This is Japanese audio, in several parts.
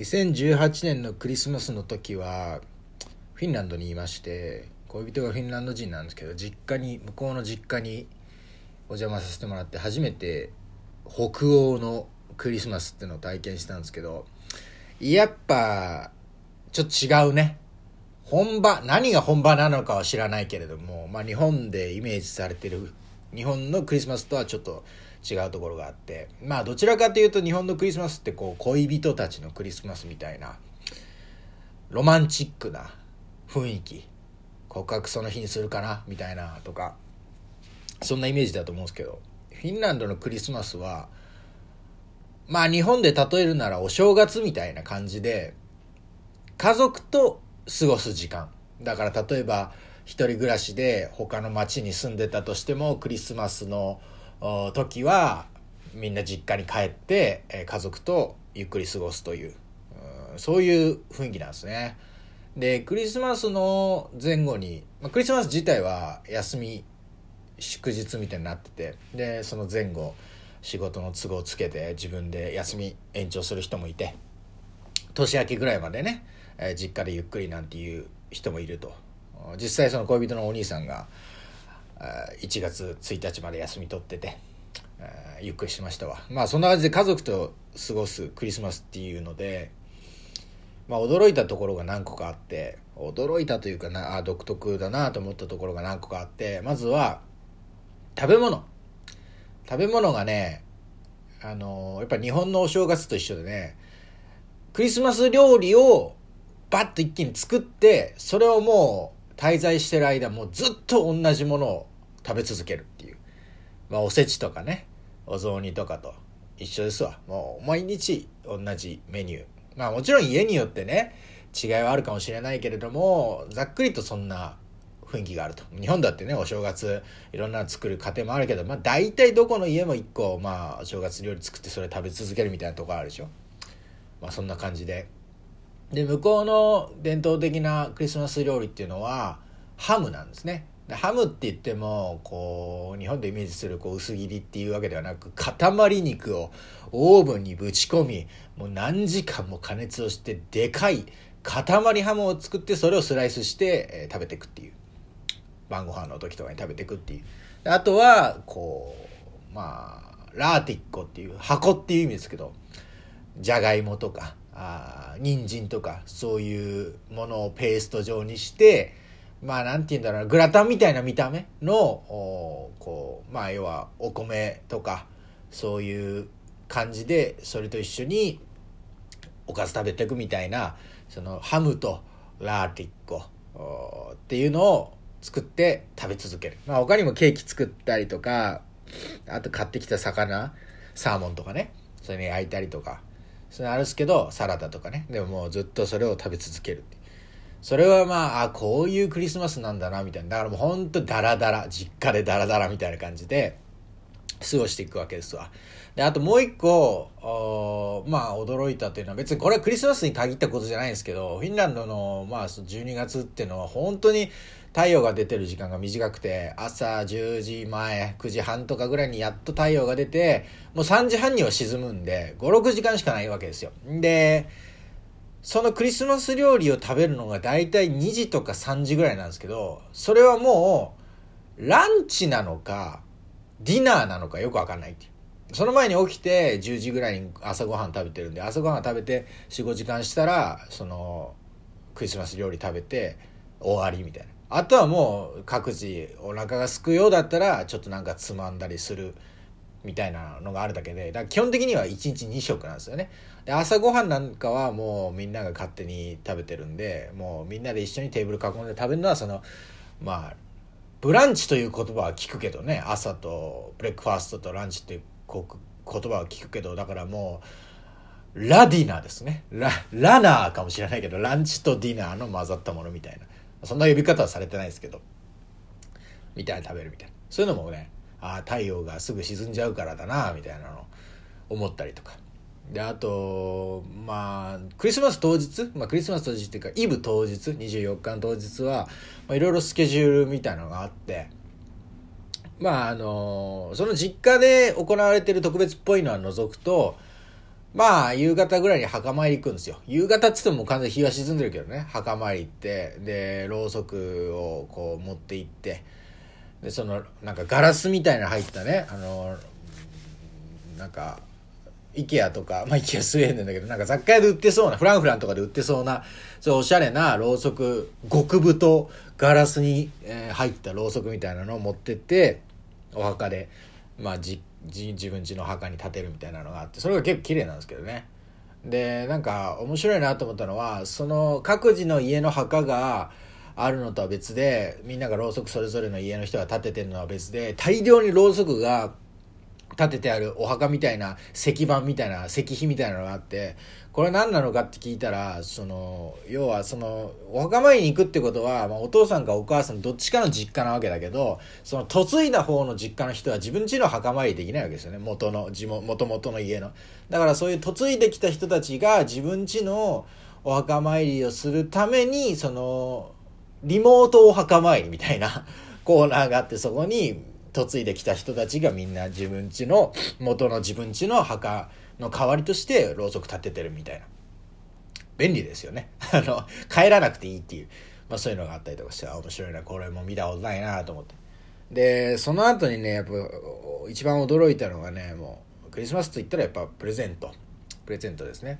2018年のクリスマスの時はフィンランドにいまして恋人がフィンランド人なんですけど実家に向こうの実家にお邪魔させてもらって初めて北欧のクリスマスってのを体験したんですけどやっぱちょっと違うね。本場何が本場なのかは知らないけれども、まあ、日本でイメージされてる日本のクリスマスとはちょっと違うところがあって。まあどちらかというと日本のクリスマスってこう恋人たちのクリスマスみたいなロマンチックな雰囲気。告白その日にするかなみたいなとかそんなイメージだと思うんですけど。フィンランドのクリスマスはまあ日本で例えるならお正月みたいな感じで家族と過ごす時間。だから例えば一人暮らしで他の町に住んでたとしてもクリスマスの時はみんな実家に帰って家族とゆっくり過ごすというそういう雰囲気なんですね。でクリスマスの前後に、まあ、クリスマス自体は休み祝日みたいになっててでその前後仕事の都合つけて自分で休み延長する人もいて年明けぐらいまでね、え、実家でゆっくりなんていう人もいると実際その恋人のお兄さんが1月1日まで休み取っててゆっくりしましたわ。まあそんな感じで家族と過ごすクリスマスっていうのでまあ驚いたところが何個かあって驚いたというかなあ独特だなと思ったところが何個かあってまずは食べ物。食べ物がねあのやっぱ日本のお正月と一緒でねクリスマス料理をバッと一気に作ってそれをもう滞在してる間もうずっと同じものを食べ続けるっていう。まあおせちとかねお雑煮とかと一緒ですわ。もう毎日同じメニュー。まあもちろん家によってね違いはあるかもしれないけれどもざっくりとそんな雰囲気があると。日本だってねお正月いろんな作る家庭もあるけどまあ大体どこの家も1個まあお正月料理作ってそれ食べ続けるみたいなとこあるでしょ。まあそんな感じで。で向こうの伝統的なクリスマス料理っていうのはハムなんですね。ハムって言ってもこう日本でイメージするこう薄切りっていうわけではなく塊肉をオーブンにぶち込みもう何時間も加熱をしてでかい塊ハムを作ってそれをスライスして、え、食べていくっていう。晩ご飯の時とかに食べていくっていう。あとはこうまあラーティッコっていう箱っていう意味ですけどじゃがいもとかあ人参とかそういうものをペースト状にしてまあなんて言うんだろうグラタンみたいな見た目のこうまあ要はお米とかそういう感じでそれと一緒におかず食べていくみたいなそのハムとラーティッコっていうのを作って食べ続ける。まあ他にもケーキ作ったりとか、あと買ってきた魚、サーモンとかね、それに焼いたりとか、それあるんですけど、サラダとかね、でももうずっとそれを食べ続けるってそれはまあ、あ、こういうクリスマスなんだな、みたいな。だからもうほんとダラダラ、実家でダラダラみたいな感じで、過ごしていくわけですわ。で、あともう一個、まあ驚いたというのは別にこれはクリスマスに限ったことじゃないんですけど、フィンランドのまあ12月っていうのは本当に太陽が出てる時間が短くて、朝10時前、9時半とかぐらいにやっと太陽が出て、もう3時半には沈むんで、5、6時間しかないわけですよ。で、そのクリスマス料理を食べるのが大体2時とか3時ぐらいなんですけど、それはもう、ランチなのか、ディナーなのかよくわかんないっていう。その前に起きて10時ぐらいに朝ごはん食べてるんで、朝ごはん食べて4、5時間したら、その、クリスマス料理食べて終わりみたいな。あとはもう各自お腹がすくようだったら、ちょっとなんかつまんだりするみたいなのがあるだけで、だ基本的には1日2食なんですよね。で、朝ごはんなんかはもうみんなが勝手に食べてるんで、もうみんなで一緒にテーブル囲んで食べるのはその、まあ、ブランチという言葉は聞くけどね朝とブレックファーストとランチっていう言葉は聞くけどだからもうラディナーですね。ララナーかもしれないけどランチとディナーの混ざったものみたいな。そんな呼び方はされてないですけどみたいな食べるみたいな。そういうのもねああ太陽がすぐ沈んじゃうからだなみたいなの思ったりとかであとまあクリスマス当日、まあ、クリスマス当日っていうかイブ当日？24日の当日はいろいろスケジュールみたいなのがあってまああのその実家で行われてる特別っぽいのは除くとまあ、夕方ぐらいに墓参り行くんですよ。夕方っつっても完全に日は沈んでるけどね。墓参り行って、で、ろうそくをこう持って行って、で、その、なんかガラスみたいな入ったね、あの、なんか、イケアとか、まあイケアスウェーデンだけど、なんか雑貨屋で売ってそうな、フランフランとかで売ってそうな、そうおしゃれなろうそく、極太ガラスに、えー、入ったろうそくみたいなのを持ってって、お墓で、まあじ自分家の墓に建てるみたいなのがあってそれが結構綺麗なんですけどね。でなんか面白いなと思ったのはその各自の家の墓があるのとは別でみんながろうそくそれぞれの家の人が建ててるのは別で大量にろうそくが立ててあるお墓みたいな石板みたいな石碑みたいなのがあってこれ何なのかって聞いたらその要はそのお墓参りに行くってことは、まあ、お父さんかお母さんどっちかの実家なわけだけどその嫁いだ方の実家の人は自分家の墓参りできないわけですよね。元の地元々の家の。だからそういう嫁いできた人たちが自分家のお墓参りをするためにそのリモートお墓参りみたいな コーナーがあってそこに嫁いできた人たちがみんな自分家の元の自分家の墓の代わりとしてろうそく立ててるみたいな。便利ですよね。あの帰らなくていいっていう、まあ、そういうのがあったりとかして面白いなこれも見たことないなと思って。でその後にねやっぱ一番驚いたのがねもうクリスマスといったらやっぱプレゼント。プレゼントですね。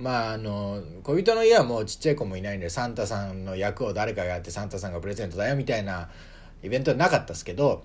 まああの恋人の家はもうちっちゃい子もいないんでサンタさんの役を誰かがやってサンタさんがプレゼントだよみたいなイベントはなかったですけど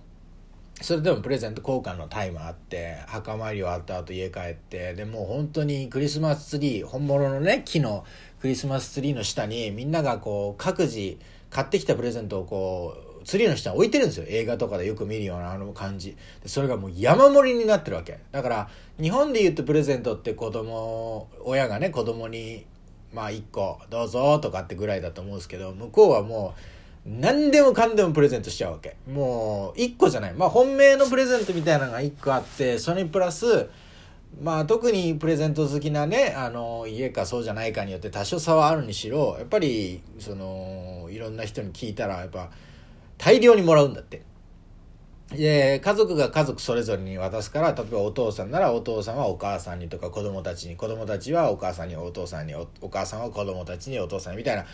それでもプレゼント交換のタイムあって墓参り終わった後家帰ってでもう本当にクリスマスツリー本物のね木のクリスマスツリーの下にみんながこう各自買ってきたプレゼントをこうツリーの下に置いてるんですよ映画とかでよく見るようなあの感じでそれがもう山盛りになってるわけだから日本で言うとプレゼントって子供親がね子供にまあ1個どうぞとかってぐらいだと思うんですけど向こうはもう何でもかんでもプレゼントしちゃうわけ。もう、1個じゃない。まあ、本命のプレゼントみたいなのが1個あって、それにプラス、まあ、特にプレゼント好きなね、あの、家かそうじゃないかによって多少差はあるにしろ、やっぱり、その、いろんな人に聞いたら、やっぱ、大量にもらうんだって。で、家族が家族それぞれに渡すから、例えばお父さんならお父さんはお母さんにとか子供たちに、子供たちはお母さんにお父さんにお、お母さんは子供たちにお父さんにみたいな、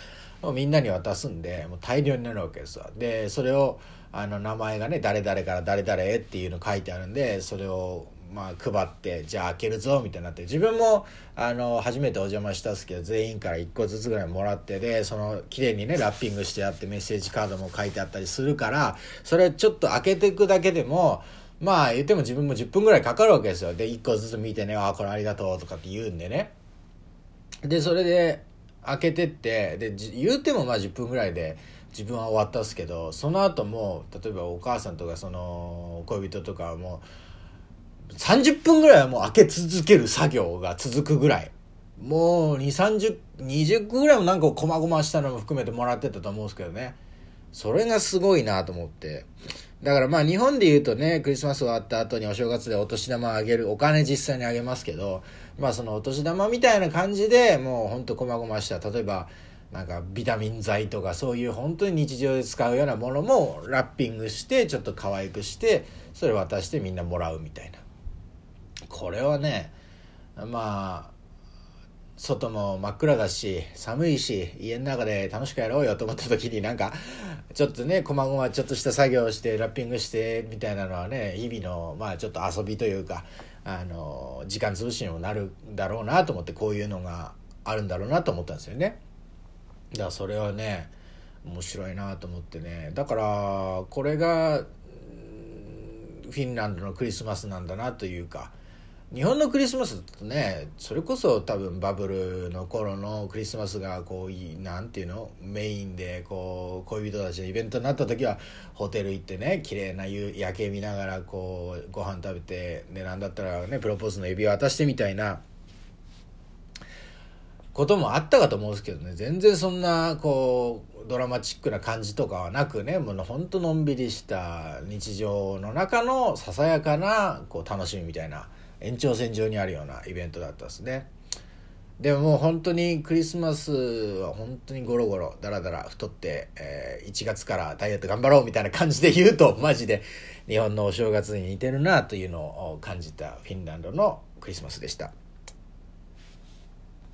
もうみんなに渡すんでもう大量になるわけですわでそれをあの名前がね誰々から誰々へっていうの書いてあるんでそれをまあ配ってじゃあ開けるぞみたいになって自分もあの初めてお邪魔したんですけど全員から1個ずつぐらいもらってでその綺麗にねラッピングしてあってメッセージカードも書いてあったりするからそれちょっと開けていくだけでもまあ言っても自分も10分ぐらいかかるわけですよ。で1個ずつ見てね「ああこれありがとう」とかって言うんでね。でそれで開けてってで言うてもまあ10分ぐらいで自分は終わったんですけどその後も例えばお母さんとかその恋人とかも30分ぐらいはもう開け続ける作業が続くぐらい。もう23020個ぐらいもなんかこまごましたのも含めてもらってたと思うんですけどね。それがすごいなと思って。だからまあ日本で言うとねクリスマス終わった後にお正月でお年玉あげるお金実際にあげますけどまあそのお年玉みたいな感じでもうほんとこまごました。例えばなんかビタミン剤とかそういう本当に日常で使うようなものもラッピングしてちょっと可愛くしてそれ渡してみんなもらうみたいな。これはねまあ外も真っ暗だし寒いし家の中で楽しくやろうよと思った時になんかちょっとねこまごまちょっとした作業をしてラッピングしてみたいなのはね日々のまあちょっと遊びというかあの時間潰しにもなるだろうなと思ってこういうのがあるんだろうなと思ったんですよね。だからそれはね面白いなと思ってねだからこれがフィンランドのクリスマスなんだなというか日本のクリスマスだとねそれこそ多分バブルの頃のクリスマスがこうなんていうの？メインでこう恋人たちのイベントになった時はホテル行ってね綺麗な夜景見ながらこうご飯食べてでなんだったらねプロポーズの指輪渡してみたいなこともあったかと思うんですけどね全然そんなこうドラマチックな感じとかはなくねもうほんとのんびりした日常の中のささやかなこう楽しみみたいな。延長線上にあるようなイベントだったですねでももう本当にクリスマスは本当にゴロゴロダラダラ太って、えー、1月からダイエット頑張ろうみたいな感じで言うとマジで日本のお正月に似てるなというのを感じたフィンランドのクリスマスでした。